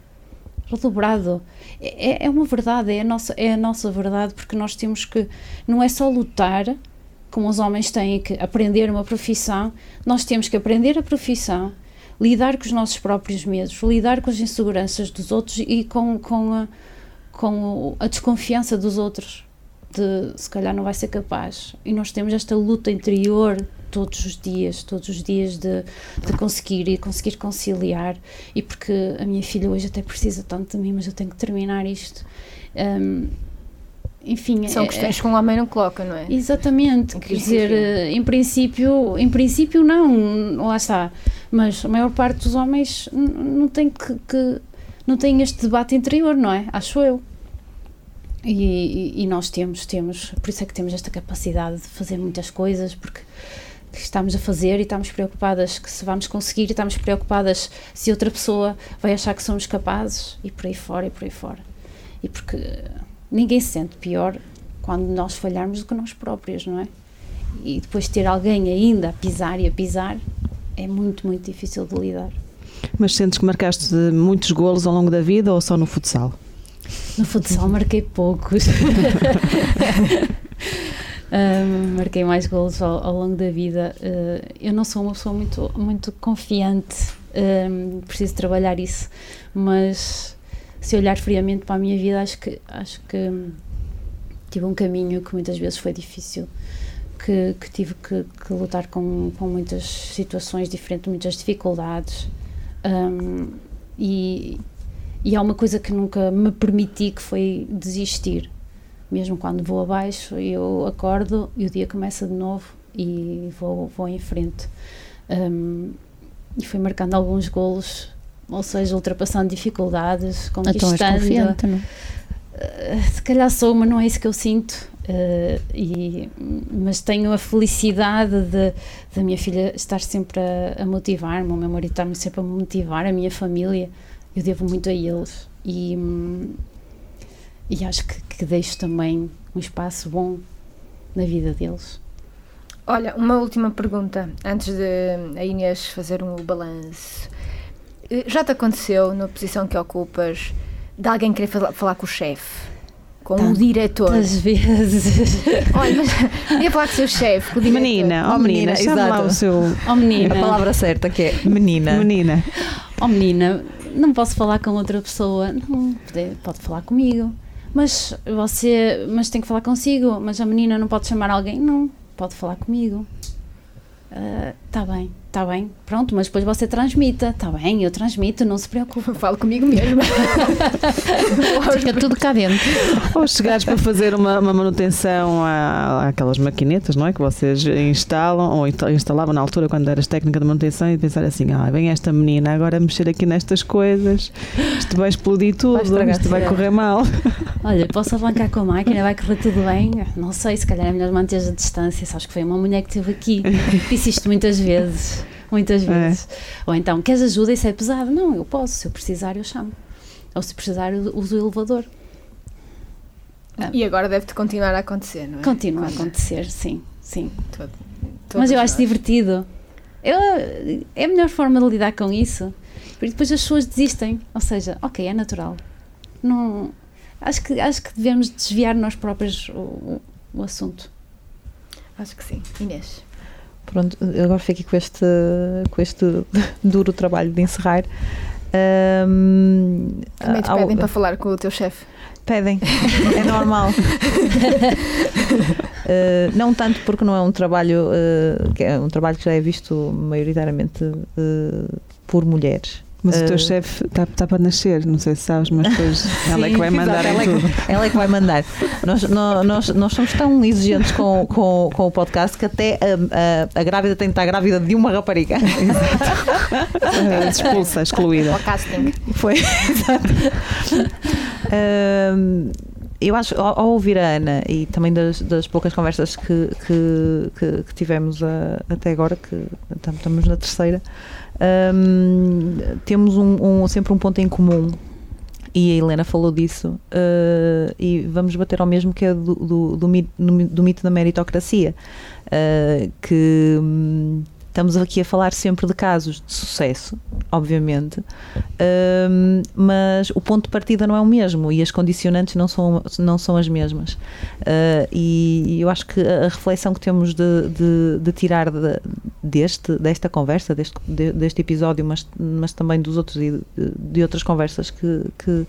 redobrado. É, é uma verdade, é a, nossa, é a nossa verdade, porque nós temos que. Não é só lutar, como os homens têm que aprender uma profissão, nós temos que aprender a profissão, lidar com os nossos próprios medos, lidar com as inseguranças dos outros e com, com, a, com a desconfiança dos outros. De se calhar não vai ser capaz. E nós temos esta luta interior todos os dias, todos os dias de, de conseguir e conseguir conciliar. E porque a minha filha hoje até precisa tanto de mim, mas eu tenho que terminar isto. Um, enfim, são é, questões é, que um homem não coloca, não é? Exatamente, quer dizer, eh, em princípio, em princípio não, lá está, mas a maior parte dos homens não tem que, que não tem este debate interior, não é? Acho eu. E, e, e, nós temos, temos, por isso é que temos esta capacidade de fazer muitas coisas, porque que estamos a fazer e estamos preocupadas que se vamos conseguir e estamos preocupadas se outra pessoa vai achar que somos capazes e por aí fora e por aí fora. E porque ninguém se sente pior quando nós falharmos do que nós próprios, não é? E depois ter alguém ainda a pisar e a pisar é muito, muito difícil de lidar. Mas sentes que marcaste muitos golos ao longo da vida ou só no futsal? No futsal marquei poucos. Marquei mais gols ao, ao longo da vida. Uh, eu não sou uma pessoa muito, muito confiante, um, preciso trabalhar isso, mas se olhar friamente para a minha vida, acho que, acho que tive um caminho que muitas vezes foi difícil. que, que tive que, que lutar com, com muitas situações diferentes, muitas dificuldades. Um, e, e há uma coisa que nunca me permiti que foi desistir. Mesmo quando vou abaixo, eu acordo e o dia começa de novo e vou, vou em frente. Um, e fui marcando alguns golos, ou seja, ultrapassando dificuldades, conquistando. Então és confiante, não? Uh, se calhar sou, mas não é isso que eu sinto. Uh, e, mas tenho a felicidade de, de a minha filha estar sempre a, a motivar-me, o meu marido estar-me sempre a motivar, a minha família, eu devo muito a eles e, e acho que, que deixo também um espaço bom na vida deles. Olha, uma última pergunta antes de a Inês fazer um balanço. Eh, Já te aconteceu, na posição que ocupas, de alguém querer falar, falar com o chefe? Com o diretor? Às vezes. Olha, mas ia falar com o seu chefe, com o diretor. Menina, ó Oh, menina, menina, chama lá exato. o seu. Oh menina, A palavra certa que é menina. Menina. oh menina, não posso falar com outra pessoa. Não, pode, pode falar comigo. Mas você, mas tem que falar consigo. Mas a menina não pode chamar alguém? Não, pode falar comigo. Está bem, está bem. Pronto, mas depois você transmita. Está bem, eu transmito, não se preocupe. Falo comigo mesmo. Fica tudo cá dentro. Ou chegares para fazer uma, uma manutenção à- àquelas maquinetas, não é? Que vocês instalam, ou insta- instalavam na altura quando eras técnica de manutenção e pensar assim: ah, vem esta menina agora a mexer aqui nestas coisas, isto vai explodir tudo, estragar isto vai correr mal. Olha, posso avancar com a máquina, vai correr tudo bem? Não sei, se calhar é melhor manter a distância. Sabes que foi uma mulher que esteve aqui. Disse isto muitas vezes. Muitas vezes. Ou então, queres ajuda? Isso é pesado. Não, eu posso. Se eu precisar, eu chamo. Ou se precisar, eu uso o elevador. E agora deve-te continuar a acontecer, não é? Continua a Quando- acontecer, sim, sim. todo- Mas eu acho nós. divertido. Eu, é a melhor forma de lidar com isso. Porque depois as pessoas desistem. Ou seja, ok, é natural. Não, acho, que, acho que devemos desviar nós próprios o, o, o assunto. Acho que sim. Inês. Pronto, agora fico aqui com este, com este duro trabalho de encerrar. Ahm, Também te ao- pedem para falar com o teu chefe. Pedem, é normal. Uh, não tanto porque não é um trabalho uh, que é um trabalho que já é visto maioritariamente uh, por mulheres. Mas o Eh, teu chefe está para nascer, não sei se sabes, mas depois ela é que vai mandar Exato, em ela, é tudo. que, ela é que vai mandar. Nós, nó- nós, nós somos tão exigentes com, com, com o podcast que até a, a, a grávida tem que estar grávida de uma rapariga. Eh, Expulsa, excluída. Ao casting. Foi, exato. Ahm, eu acho, ao, ao ouvir a Ana e também das, das poucas conversas que, que, que- que tivemos a- até agora, que tam- estamos na terceira, ahm, temos um, um- sempre um ponto em comum. E a Helena falou disso, ah, e vamos bater ao mesmo que é do, do, do, mi- no mi- do mito da meritocracia, ah, que hum, estamos aqui a falar sempre de casos de sucesso, obviamente, Hum, mas o ponto de partida não é o mesmo e as condicionantes não são, não são as mesmas. Uh, e eu acho que a reflexão que temos de, de, de tirar de- deste, desta conversa, deste, de- deste episódio, mas, mas também dos outros e de, de outras conversas que, que,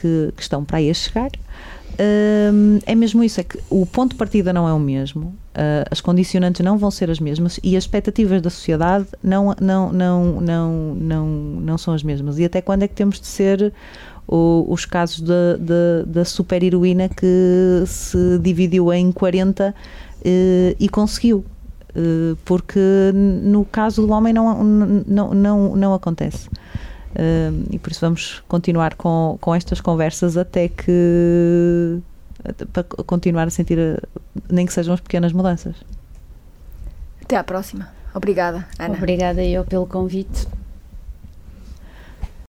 que, que estão para aí a chegar. Hum, é mesmo isso, é que o ponto de partida não é o mesmo, uh, as condicionantes não vão ser as mesmas e as expectativas da sociedade não, não, não, não, não, não são as mesmas. E até quando é que temos de ser o- os casos da, da, da super-heroína que se dividiu em 40 eh, e conseguiu? Eh, porque no caso do homem não, não, não, não acontece. Eh, e por isso vamos continuar com, com estas conversas até que para continuar a sentir eh, nem que sejam as pequenas mudanças. Até à próxima. Obrigada, Ana. Obrigada eu pelo convite